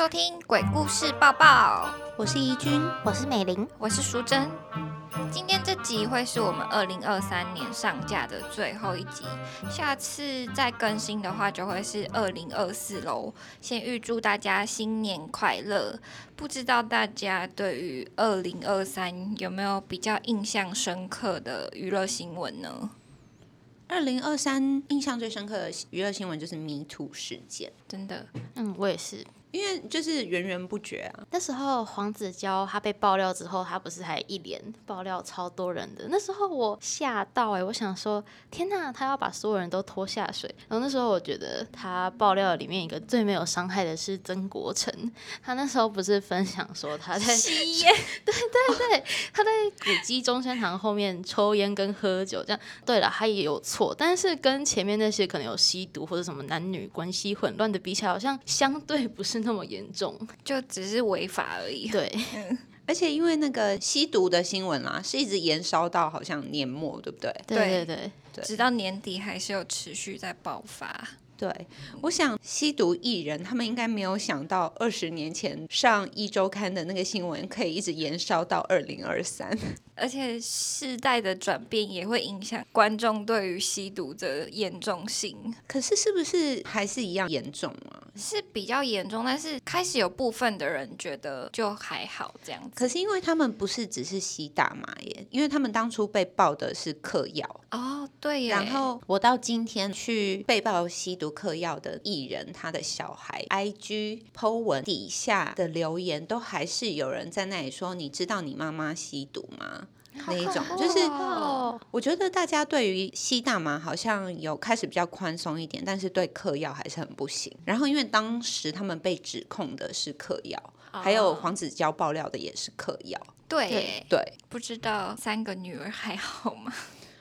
收听鬼故事抱抱，我是怡君，我是美玲，我是淑珍。今天这集会是我们二零二三年上架的最后一集，下次再更新的话就会是二零二四喽。先预祝大家新年快乐！不知道大家对于二零二三有没有比较印象深刻的娱乐新闻呢？二零二三印象最深刻的娱乐新闻就是 Me Too 事件，真的，嗯，我也是。因为就是源源不绝啊！那时候黄子佼他被爆料之后，他不是还一连爆料超多人的？那时候我吓到哎，我想说天哪，他要把所有人都拖下水。然后那时候我觉得他爆料里面一个最没有伤害的是曾国成，他那时候不是分享说他在吸 烟，对对对，他在古迹中山堂后面抽烟跟喝酒这样。对了，他也有错，但是跟前面那些可能有吸毒或者什么男女关系混乱的比起来，好像相对不是。那么严重，就只是违法而已。对，而且因为那个吸毒的新闻啦，是一直延烧到好像年末，对不对？对对对，直到年底还是有持续在爆发。对，我想吸毒艺人他们应该没有想到，二十年前上一周刊的那个新闻可以一直延烧到二零二三。而且世代的转变也会影响观众对于吸毒的严重性。可是是不是还是一样严重啊？是比较严重，但是开始有部分的人觉得就还好这样子。可是因为他们不是只是吸大麻耶，因为他们当初被爆的是嗑药哦，对。然后我到今天去被爆吸毒嗑药的艺人，他的小孩 IG Po 文底下的留言都还是有人在那里说：“你知道你妈妈吸毒吗？”那一种就是，我觉得大家对于吸大麻好像有开始比较宽松一点，但是对嗑药还是很不行。然后因为当时他们被指控的是嗑药，还有黄子佼爆料的也是嗑药。对对，不知道三个女儿还好吗？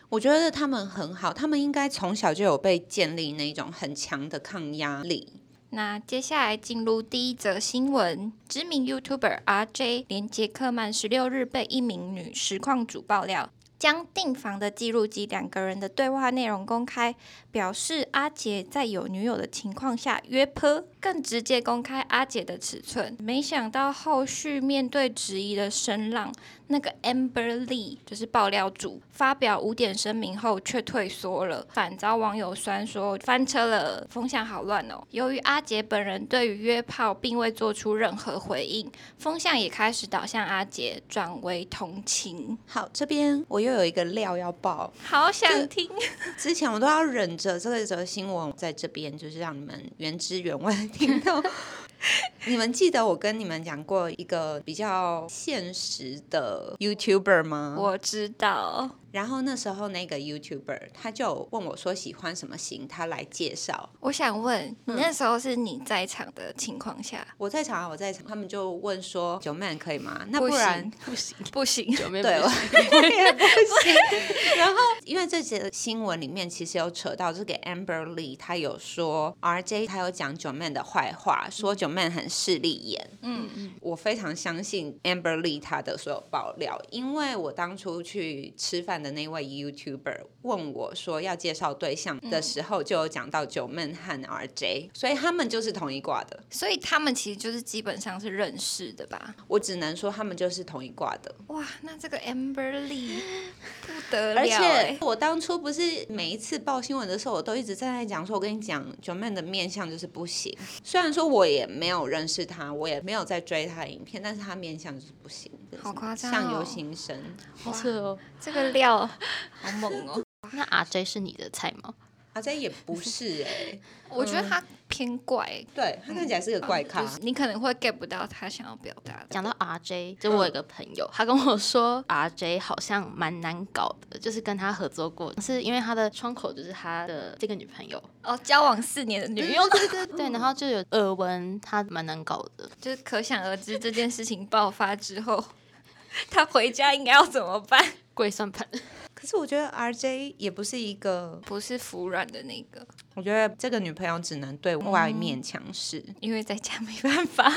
我觉得他们很好，他们应该从小就有被建立那种很强的抗压力。那接下来进入第一则新闻，知名 YouTuber RJ 连杰克曼十六日被一名女实况主爆料。将订房的记录及两个人的对话内容公开，表示阿杰在有女友的情况下约炮，更直接公开阿杰的尺寸。没想到后续面对质疑的声浪，那个 Amber Lee 就是爆料主，发表五点声明后却退缩了，反遭网友酸说翻车了，风向好乱哦。由于阿杰本人对于约炮并未做出任何回应，风向也开始导向阿杰，转为同情。好，这边我又。又有一个料要爆，好想听。之前我都要忍着这个则新闻，在这边就是让你们原汁原味听到。你们记得我跟你们讲过一个比较现实的 YouTuber 吗？我知道。然后那时候那个 YouTuber 他就问我说喜欢什么型，他来介绍。我想问你那时候是你在场的情况下，我在场啊，我在场。他们就问说九妹可以吗？那不然不行不行，九妹对，我也不行。然后因为这些新闻里面其实有扯到这个 Amber Lee，他有说 RJ 他有讲九妹的坏话，说九妹很势利眼。嗯嗯，我非常相信 Amber Lee 他的所有爆料，因为我当初去吃饭。的那位 YouTuber 问我说要介绍对象的时候，就有讲到九妹和 RJ，所以他们就是同一挂的，所以他们其实就是基本上是认识的吧？我只能说他们就是同一挂的。哇，那这个 Amber Lee 不得了！而且我当初不是每一次报新闻的时候，我都一直在讲说，我跟你讲九妹的面相就是不行。虽然说我也没有认识他，我也没有在追他的影片，但是他面相就是不行，好夸张，相由心生，好扯哦，这个料。好猛哦！那阿 J 是你的菜吗？阿 J 也不是哎，我觉得他偏怪，对他看起来是个怪咖，你可能会 get 不到他想要表达的。讲到 RJ，就我有个朋友，他跟我说 RJ 好像蛮难搞的，就是跟他合作过，是因为他的窗口就是他的这个女朋友哦，交往四年的女友，对对对，然后就有耳闻他蛮难搞的，就是可想而知这件事情爆发之后，他回家应该要怎么办？跪算盘。可是我觉得 RJ 也不是一个不是服软的那个，我觉得这个女朋友只能对外面强势，因为在家没办法，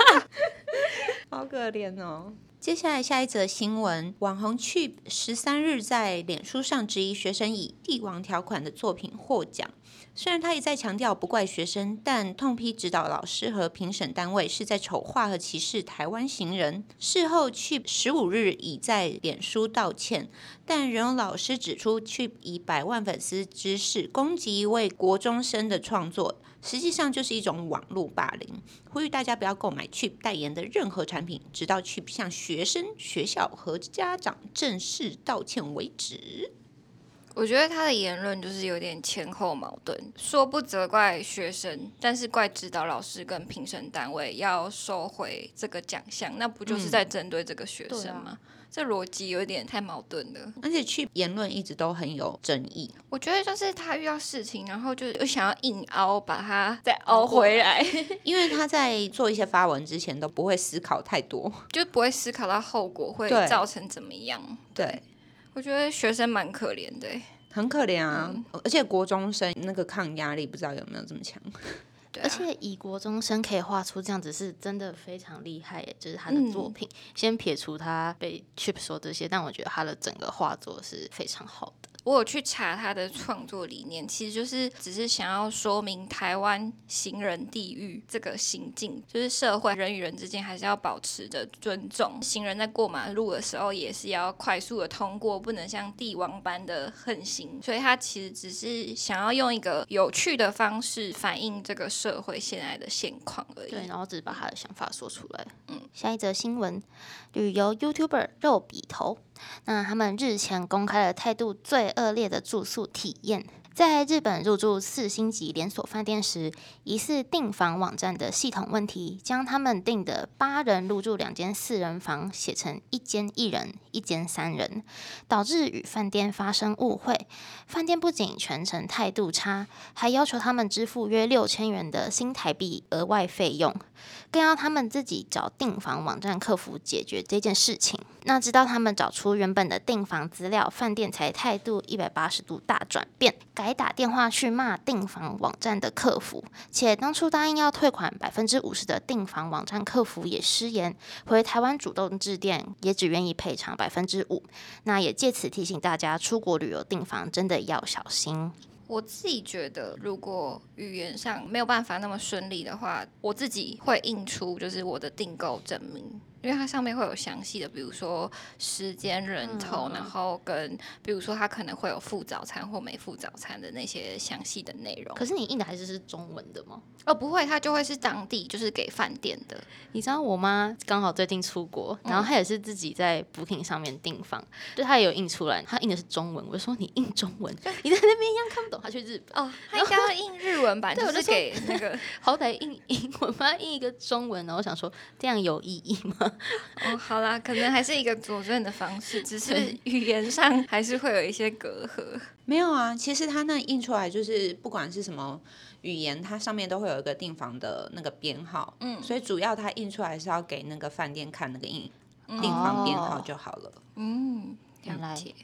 好可怜哦。接下来下一则新闻，网红 Cheap 十三日在脸书上质疑学生以帝王条款的作品获奖。虽然他一再强调不怪学生，但痛批指导老师和评审单位是在丑化和歧视台湾行人。事后，Cheap 十五日已在脸书道歉，但仍有老师指出，Cheap 以百万粉丝之势攻击一位国中生的创作。实际上就是一种网络霸凌，呼吁大家不要购买 Cheap 代言的任何产品，直到 Cheap 向学学生、学校和家长正式道歉为止。我觉得他的言论就是有点前后矛盾，说不责怪学生，但是怪指导老师跟评审单位要收回这个奖项，那不就是在针对这个学生吗？这逻辑有点太矛盾了，而且去言论一直都很有争议。我觉得就是他遇到事情，然后就又想要硬凹，把它再凹回来，因为他在做一些发文之前都不会思考太多，就不会思考到后果会造成怎么样。对，我觉得学生蛮可怜的，很可怜啊，而且国中生那个抗压力不知道有没有这么强。而且以国中生可以画出这样子，是真的非常厉害耶！就是他的作品，先撇除他被 Chip 说这些，但我觉得他的整个画作是非常好的。我有去查他的创作理念，其实就是只是想要说明台湾行人地狱这个行径，就是社会人与人之间还是要保持着尊重。行人在过马路的时候也是要快速的通过，不能像帝王般的横行。所以他其实只是想要用一个有趣的方式反映这个社会现在的现况而已。对，然后只是把他的想法说出来。嗯，下一则新闻，旅游 YouTuber 肉笔头。那他们日前公开了态度最恶劣的住宿体验。在日本入住四星级连锁饭店时，疑似订房网站的系统问题，将他们订的八人入住两间四人房写成一间一人、一间三人，导致与饭店发生误会。饭店不仅全程态度差，还要求他们支付约六千元的新台币额外费用，更要他们自己找订房网站客服解决这件事情。那直到他们找出原本的订房资料，饭店才态度一百八十度大转变。改打电话去骂订房网站的客服，且当初答应要退款百分之五十的订房网站客服也失言，回台湾主动致电，也只愿意赔偿百分之五。那也借此提醒大家，出国旅游订房真的要小心。我自己觉得，如果语言上没有办法那么顺利的话，我自己会印出就是我的订购证明。因为它上面会有详细的，比如说时间、人头，然后跟比如说它可能会有附早餐或没附早餐的那些详细的内容。可是你印的还是是中文的吗？哦，不会，它就会是当地就是给饭店的。你知道我妈刚好最近出国，然后她也是自己在 Booking 上面订房，就她也有印出来，她印的是中文。我就说你印中文，你在那边一样看不懂。她去日本哦，她应该要印日文版，就是给那个 好歹印英文，她印一个中文。然后我想说这样有意义吗？哦，好啦，可能还是一个佐证的方式，只是语言上还是会有一些隔阂。没有啊，其实它那印出来就是不管是什么语言，它上面都会有一个订房的那个编号。嗯，所以主要它印出来是要给那个饭店看那个印订房编号就好了。嗯，了解。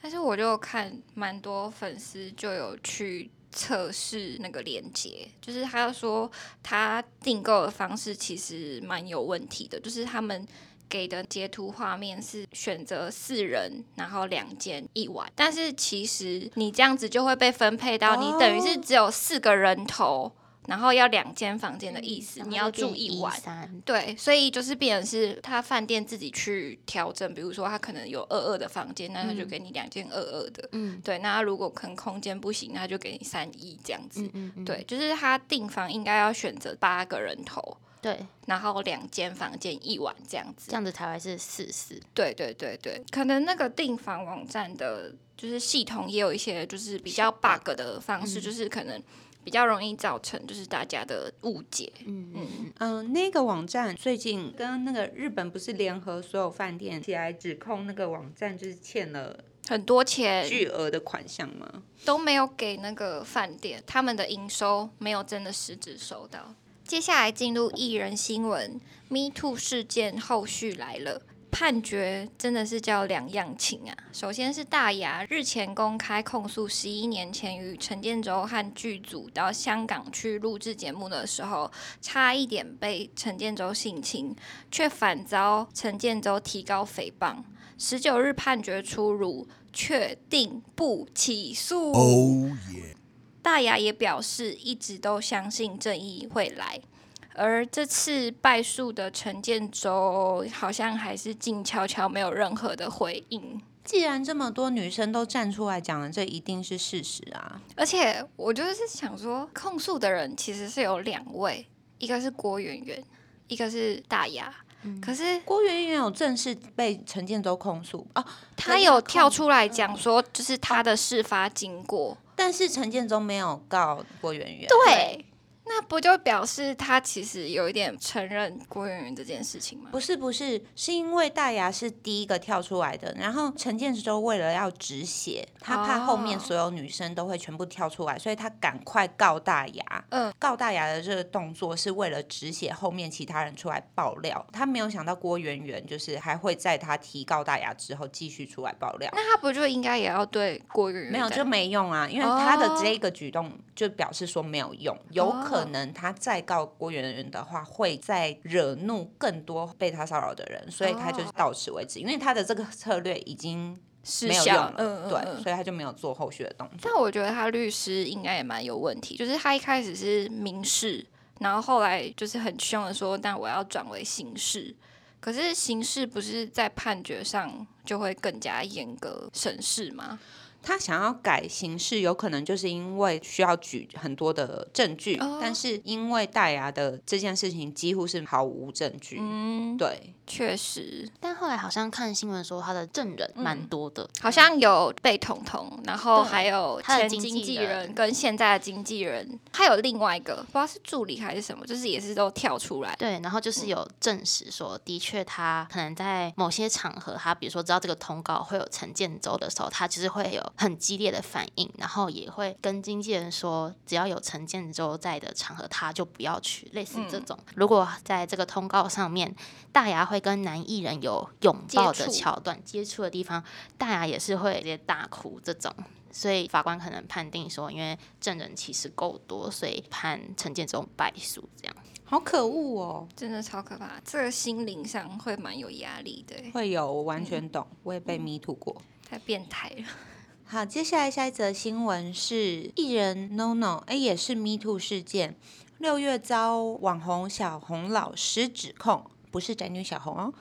但是我就看蛮多粉丝就有去。测试那个连接，就是他说他订购的方式其实蛮有问题的，就是他们给的截图画面是选择四人，然后两间一晚，但是其实你这样子就会被分配到，你等于是只有四个人头。然后要两间房间的意思，你要住一晚，对，所以就是变成是他饭店自己去调整，比如说他可能有二二的房间，那他就给你两间二二的，嗯，对，那如果可能空间不行，他就给你三一这样子，嗯嗯对，就是他订房应该要选择八个人头，对，然后两间房间一晚这样子，这样子才会是四四，对对对对，可能那个订房网站的就是系统也有一些就是比较 bug 的方式，就是可能。比较容易造成就是大家的误解。嗯嗯嗯，那个网站最近跟那个日本不是联合所有饭店起来指控那个网站就是欠了很多钱巨额的款项吗？都没有给那个饭店，他们的营收没有真的实质收到。接下来进入艺人新闻，Me Too 事件后续来了。判决真的是叫两样情啊。首先是大牙日前公开控诉，十一年前与陈建州和剧组到香港去录制节目的时候，差一点被陈建州性侵，却反遭陈建州提高诽谤。十九日判决出炉，确定不起诉。大牙也表示，一直都相信正义会来。而这次败诉的陈建州，好像还是静悄悄，没有任何的回应。既然这么多女生都站出来讲了，这一定是事实啊！而且我就是想说，控诉的人其实是有两位，一个是郭圆圆，一个是大牙。可是郭媛媛有正式被陈建州控诉哦，他有跳出来讲说，就是他的事发经过，但是陈建州没有告郭媛媛。对。那不就表示他其实有一点承认郭圆圆这件事情吗？不是不是，是因为大牙是第一个跳出来的，然后陈建州为了要止血，他怕后面所有女生都会全部跳出来，所以他赶快告大牙。嗯，告大牙的这个动作是为了止血，后面其他人出来爆料。他没有想到郭圆圆就是还会在他提告大牙之后继续出来爆料。那他不就应该也要对郭圆圆？没有就没用啊，因为他的这个举动就表示说没有用，有可。可能他再告郭圆圆的话，会再惹怒更多被他骚扰的人，所以他就是到此为止。因为他的这个策略已经没有用了，对，所以他就没有做后续的动作。但我觉得他律师应该也蛮有问题，就是他一开始是民事，然后后来就是很凶的说，但我要转为刑事。可是刑事不是在判决上就会更加严格审视吗？他想要改形式，有可能就是因为需要举很多的证据，但是因为戴牙的这件事情几乎是毫无证据。嗯，对，确实。但后来好像看新闻说他的证人蛮多的，好像有被捅捅，然后还有前经纪人跟现在的经纪人，还有另外一个不知道是助理还是什么，就是也是都跳出来。对，然后就是有证实说，的确他可能在某些场合，他比如说知道这个通告会有陈建州的时候，他其实会有。很激烈的反应，然后也会跟经纪人说，只要有陈建州在的场合，他就不要去。类似这种，如果在这个通告上面，大牙会跟男艺人有拥抱的桥段、接触的地方，大牙也是会直接大哭。这种，所以法官可能判定说，因为证人其实够多，所以判陈建忠败诉。这样，好可恶哦，真的超可怕，这个心灵上会蛮有压力的。会有，我完全懂，我也被迷途过，太变态了。好，接下来下一则新闻是艺人 NONO，哎，也是 Me Too 事件，六月遭网红小红老师指控，不是宅女小红哦，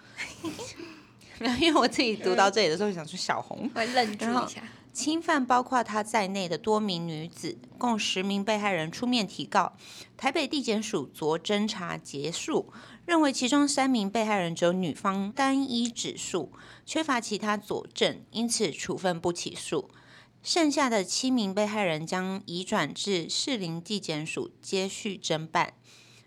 没有，因为我自己读到这里的时候想说小红，我愣住一下，侵犯包括他在内的多名女子，共十名被害人出面提告，台北地检署昨侦查结束。认为其中三名被害人只有女方单一指数，缺乏其他佐证，因此处分不起诉。剩下的七名被害人将移转至士林地检署接续侦办。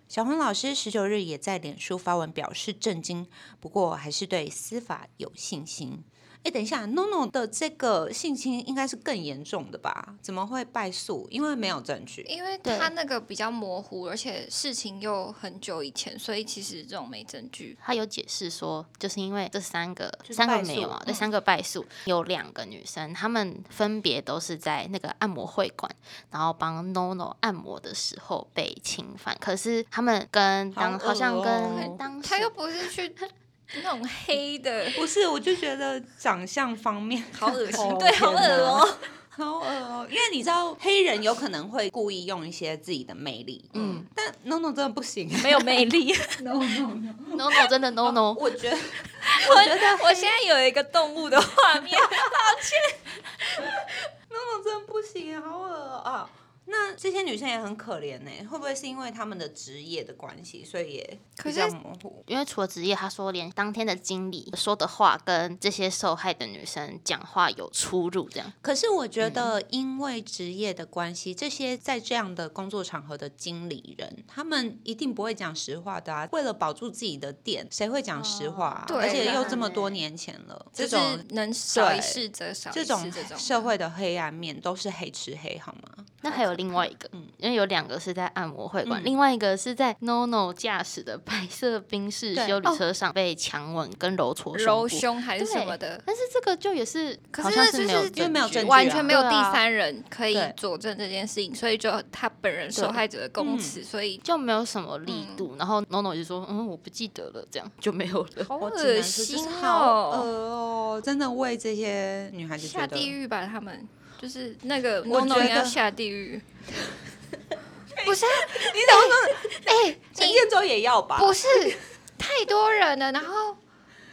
小红老师十九日也在脸书发文表示震惊，不过还是对司法有信心。哎，等一下，NONO 的这个性侵应该是更严重的吧？怎么会败诉？因为没有证据。因为他那个比较模糊，而且事情又很久以前，所以其实这种没证据。他有解释说，就是因为这三个三个没有啊，这三个败诉有两个女生，她们分别都是在那个按摩会馆，然后帮 NONO 按摩的时候被侵犯。可是他们跟当好像跟当他又不是去。那种黑的。不是，我就觉得长相方面 好恶心，对，好恶哦，好恶哦。因为你知道，黑人有可能会故意用一些自己的魅力，嗯，但 No No 真的不行，没有魅力，No No No No 真的 No No。我觉得，我觉得我现在有一个动物的画面，抱歉，No No 真的不行，好恶啊。那这些女生也很可怜呢，会不会是因为他们的职业的关系，所以也比较模糊？因为除了职业，他说连当天的经理说的话跟这些受害的女生讲话有出入，这样。可是我觉得，因为职业的关系，这些在这样的工作场合的经理人，他们一定不会讲实话的啊。为了保住自己的店，谁会讲实话？对，而且又这么多年前了，这种能少一事则少这种社会的黑暗面都是黑吃黑，好吗？那还有另外一个，嗯。因为有两个是在按摩会馆，嗯。另外一个是在 NONO 驾驶的白色宾士修理车上被强吻跟揉搓揉胸还是什么的。但是这个就也是，可好是那就是像没有因为没有证据啊。完全没有第三人可以佐证这件事情，所以就他本人受害者的供嗯词，所以就没有什么力度。然后 NONO 就说，嗯，我不记得了，这样就没有了。好恶心好恶哦，哦，真的为这些女孩子下地狱吧，他们就是那个我该得下地狱。不是啊，你怎么说？哎，陈建州也要吧？不是，太多人了，然后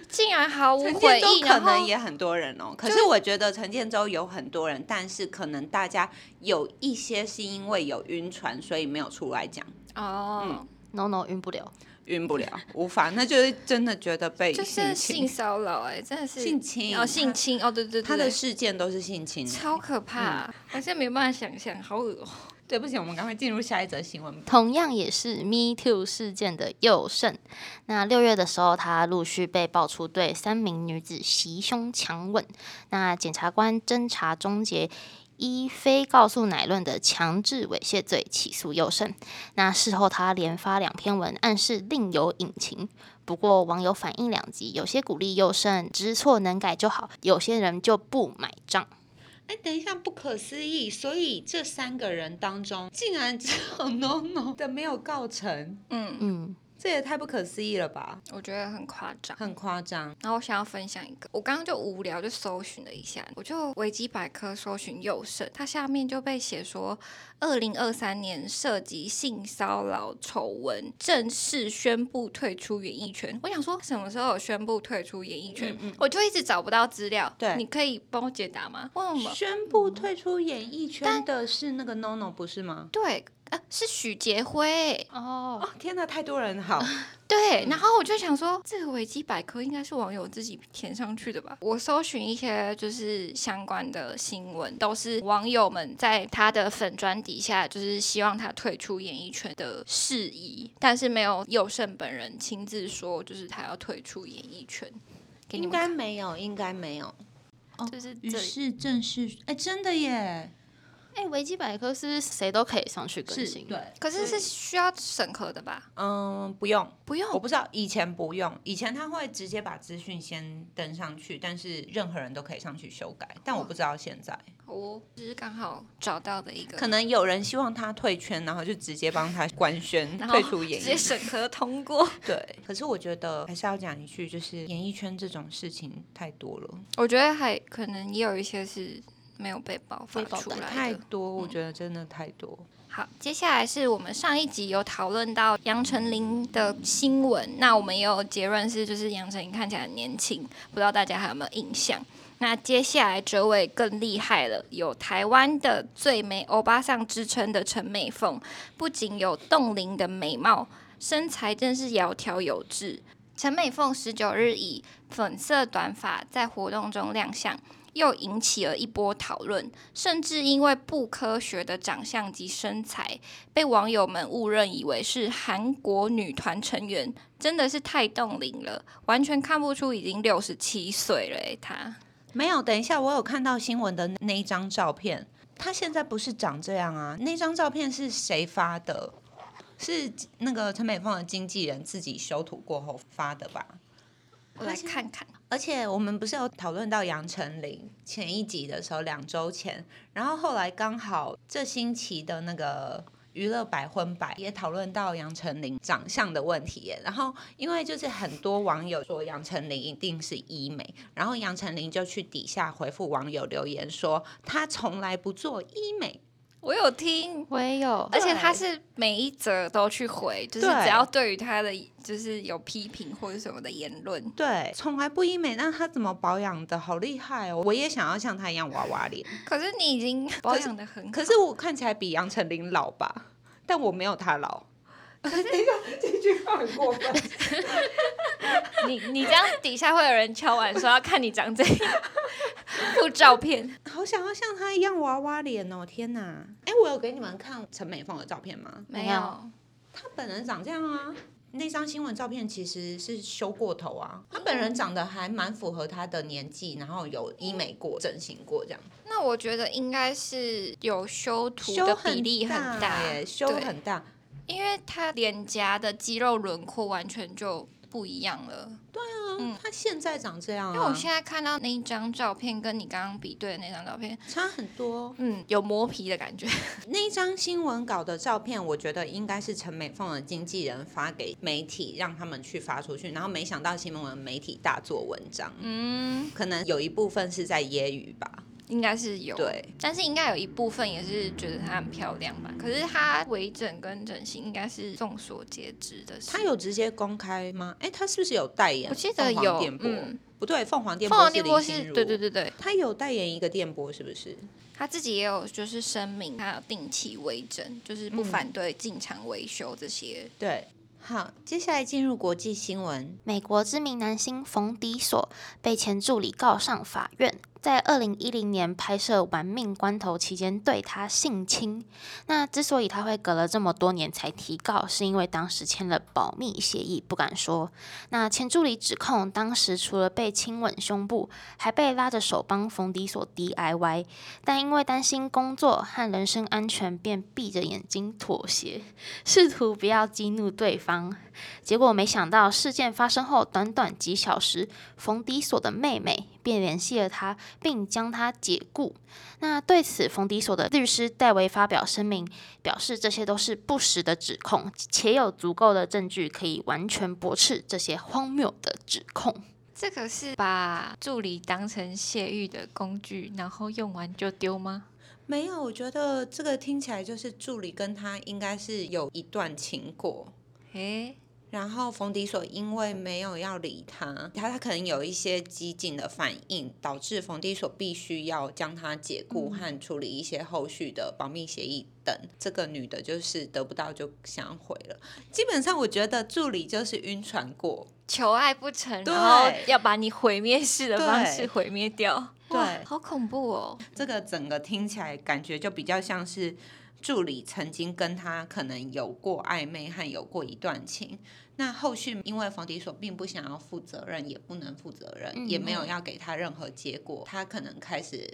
竟然毫无回应，建州可能也很多人哦，可是我觉得陈建州有很多人，但是可能大家有一些是因为有晕船，所以没有出来讲，哦，NONO 晕不了，晕不了，无法，那就是真的觉得被就是性骚扰，哎，真的是性侵哦，性侵哦，对对对，他的事件都是性侵。超可怕，我现在没办法想象，好恶哦。对不起，我们赶快进入下一则新闻。同样也是 Me Too 事件的右胜。那六月的时候，他陆续被爆出对三名女子袭胸强吻。那检察官侦查终结。依非告诉乃论的强制猥亵罪起诉佑胜。那事后他连发两篇文，暗示另有隐情。不过网友反应两极，有些鼓励佑胜知错能改就好，有些人就不买账。哎，等一下，不可思议！所以这三个人当中，竟然只有 No No 的没有告成，嗯，嗯，这也太不可思议了吧？我觉得很夸张。很夸张。然后我想要分享一个，我刚刚就无聊就搜寻了一下，我就维基百科搜寻佑胜，它下面就被写说，二零二三年涉及性骚扰丑闻，正式宣布退出演艺圈。我想说，什么时候有宣布退出演艺圈？嗯嗯我就一直找不到资料。对你可以帮我解答吗？为什么？宣布退出演艺圈的是那个 No No 不是吗？对，呃，是许杰辉。哦，哦，天哪，太多人好。对，然后我就想说，这个维基百科应该是网友自己填上去的吧？我搜寻一些就是相关的新闻，都是网友们在他的粉砖底下，就是希望他退出演艺圈的事宜，但是没有佑胜本人亲自说，就是他要退出演艺圈。应该，没有，应该没有。就是。于是正式，哎，真的耶，哎、维基百科是谁都可以上去更新，对。可是是需要审核的吧？嗯，不用，不用我不知道，以前不用，以前他会直接把资讯先登上去，但是任何人都可以上去修改，但我不知道现在，我只是刚好找到的一个，可能有人希望他退圈，然后就直接帮他官宣 退出演艺直接。审核 通过。对，可是我觉得还是要讲一句，就是演艺圈这种事情太多了，我觉得还可能也有一些是没有被爆发出来的。太多，我觉得真的太多。好，接下来是我们上一集有讨论到杨丞琳的新闻，那我们也有结论是，就是杨丞琳看起来很年轻，不知道大家还有没有印象？那接下来这位更厉害了，有台湾的最美欧巴桑之称的陈美凤，不仅有冻龄的美貌，身材真是窈窕有致。陈美凤十九日以粉色短发在活动中亮相，又引起了一波讨论，甚至因为不科学的长相及身材，被网友们误认以为是韩国女团成员，真的是太冻龄了，完全看不出已经六十七岁了，她。没有，等一下，我有看到新闻的那一张照片，他现在不是长这样啊？那张照片是谁发的？是那个陈美凤的经纪人自己修图过后发的吧？我来看看，而且我们不是有讨论到杨丞琳前一集的时候，两周前，然后后来刚好这星期的那个娱乐百分百也讨论到杨丞琳长相的问题耶。然后因为就是很多网友说杨丞琳一定是医美，然后杨丞琳就去底下回复网友留言说，她从来不做医美。我有听。我也有，而且他是每一则都去回，就是只要对于他的就是有批评或者什么的言论，对，从来不医美，那他怎么保养的好厉害哦！我也想要像他一样娃娃脸。可是你已经保养的很好，可是我看起来比杨丞琳老吧，但我没有他老。等一下，这句话很过分。你你这样底下会有人敲完说要看你长怎样，附照片。好想要像他一样娃娃脸哦！天哪！哎，我有给你们看陈美凤的照片吗？没有有，她本人长这样啊。那张新闻照片其实是修过头啊，她本人长得还蛮符合她的年纪，然后有医美过、整形过这样，那我觉得应该是有修图修的比例很大耶，修对很大。因为他脸颊的肌肉轮廓完全就不一样了。嗯，他现在长这样、啊，因为我现在看到那一张照片，跟你刚刚比对的那张照片，差很多。嗯，有磨皮的感觉。那一张新闻稿的照片，我觉得应该是陈美凤的经纪人发给媒体，让他们去发出去。然后没想到新闻媒体大做文章，嗯，可能有一部分是在揶揄吧。应该是有。对，但是应该有一部分也是觉得她很漂亮吧。可是她微整跟整形应该是众所皆知的事。她有直接公开吗？哎，她是不是有代言？我记得有电波，嗯不对，凤凰电凤波凰电波是对对对对，她有代言一个电波，是不是？她自己也有就是声明，她有定期微整，就是不嗯反对进场维修这些。对。好，接下来进入国际新闻。美国知名男星冯迪索被前助理告上法院，在二零一零年拍摄《玩命关头》期间对他性侵。那之所以他会隔了这么多年才提告，是因为当时签了保密协议，不敢说。那前助理指控，当时除了被亲吻胸部，还被拉着手帮冯迪索 DIY，但因为担心工作和人身安全，便闭着眼睛妥协，试图不要激怒对方。结果没想到，事件发生后短短几小时，冯迪索的妹妹便联系了他，并将他解雇。那对此，冯迪所的律师戴维发表声明，表示这些都是不实的指控，且有足够的证据可以完全驳斥这些荒谬的指控。这个是把助理当成泄欲的工具，然后用完就丢吗？没有，我觉得这个听起来就是助理跟他应该是有一段情过。诶，然后冯迪索因为没有要理他，他他可能有一些激进的反应，导致冯迪索必须要将他解雇和处理一些后续的保密协议等。这个女的就是得不到就想毁了。基本上我觉得助理就是晕船过，求爱不成，然后要把你毁灭式的方式对毁灭掉。对好恐怖哦！这个整个听起来感觉就比较像是助理曾经跟他可能有过暧昧和有过一段情。那后续因为冯迪所并不想要负责任，也不能负责任，嗯也没有要给他任何结果，他可能开始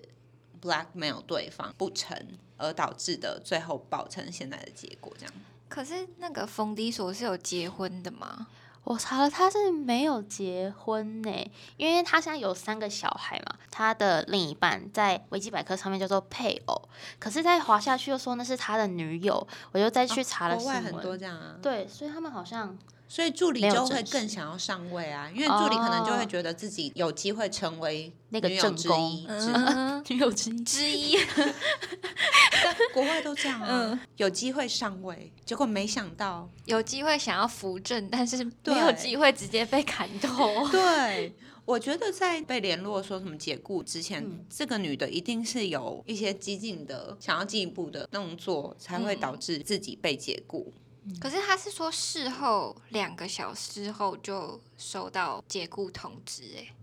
blackmail 对方不成，而导致的最后爆成现在的结果这样。可是那个冯迪所是有结婚的吗？我查了，他是没有结婚呢，因为他现在有三个小孩嘛。他的另一半在维基百科上面叫做配偶，可是再滑下去又说那是他的女友，我就再去查了新闻。国外很多这样啊，对，所以他们好像所以助理就会更想要上位啊，因为助理可能就会觉得自己有机会成为那个女友之正宫一嗯，女友之一。之一。国外都这样啊，嗯有机会上位，结果没想到，有机会想要扶正，但是对没有机会直接被砍头。对。我觉得在被联络说什么解雇之前，嗯这个女的一定是有一些激进的想要进一步的动作，才会导致自己被解雇。可是他是说事后两个小时后就收到解雇通知，哎，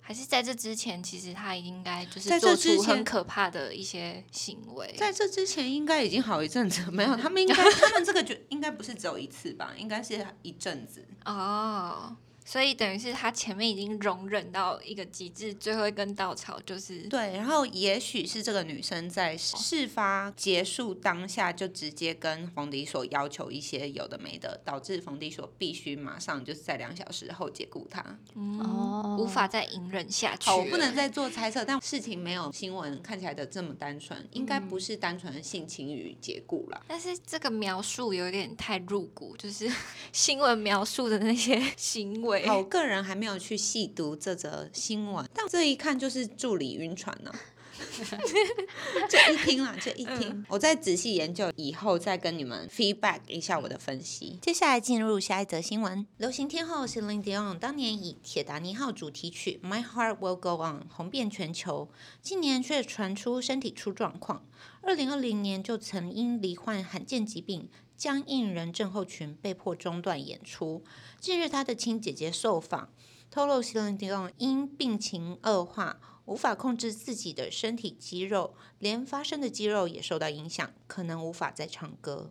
还是在这之前，其实他应该就是做出很可怕的一些行为。在这之前应该已经好一阵子了，没有，他们应该他们这个就应该不是只有一次吧，应该是一阵子。哦，所以等于是他前面已经容忍到一个极致，最后一根稻草就是对，然后也许是这个女生在事发结束当下就直接跟冯迪所要求一些有的没的，导致冯迪所必须马上就是在两小时后解雇他。嗯哦无法再隐忍下去好，我不能再做猜测，但事情没有新闻看起来的这么单纯，应该不是单纯的性侵与解雇啦。但是这个描述有点太入骨，就是 新闻描述的那些 行为。我个人还没有去细读这则新闻，但这一看就是助理晕船呢、这一听啦，这一听，我再仔细研究以后再跟你们 feedback 一下我的分析。接下来进入下一则新闻，流行天后 Celine Dion 当年以《铁达尼号》主题曲《My Heart Will Go On》红遍全球，近年却传出身体出状况。二零二零年就曾因罹患罕见疾病僵硬人症候群被迫中断演出。近日，他的亲姐姐受访，透露 Celine Dion 因病情恶化，无法控制自己的身体肌肉，连发声的肌肉也受到影响，可能无法再唱歌。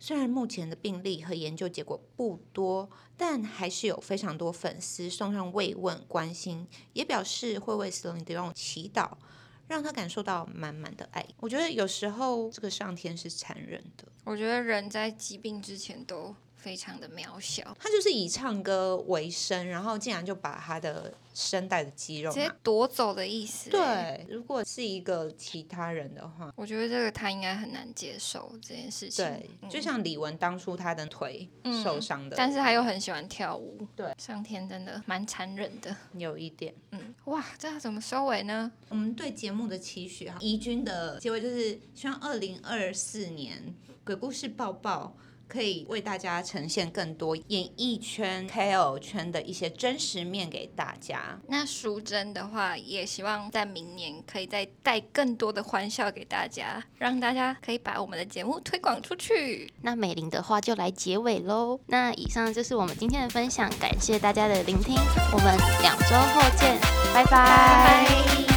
虽然目前的病例和研究结果不多，但还是有非常多粉丝送上慰问、关心，也表示会为 Celine Dion 祈祷，让他感受到满满的爱。我觉得有时候这个上天是残忍的，我觉得人在疾病之前都非常的渺小，他就是以唱歌为生，然后竟然就把他的声带的肌肉直接夺走的意思。，对，如果是一个其他人的话，我觉得这个他应该很难接受这件事情。对，嗯就像李玟当初他的腿嗯受伤的，但是他又很喜欢跳舞。对，上天真的蛮残忍的。有一点。嗯，哇，这要怎么收尾呢？我们对节目的期许哈，怡君的结尾就是希望二零二四年鬼故事抱抱可以为大家呈现更多演艺圈、KOL 圈的一些真实面给大家。那淑珍的话，也希望在明年可以再带更多的欢笑给大家，让大家可以把我们的节目推广出去。那美玲的话就来结尾喽。那以上就是我们今天的分享，感谢大家的聆听，我们两周后见，拜拜拜拜。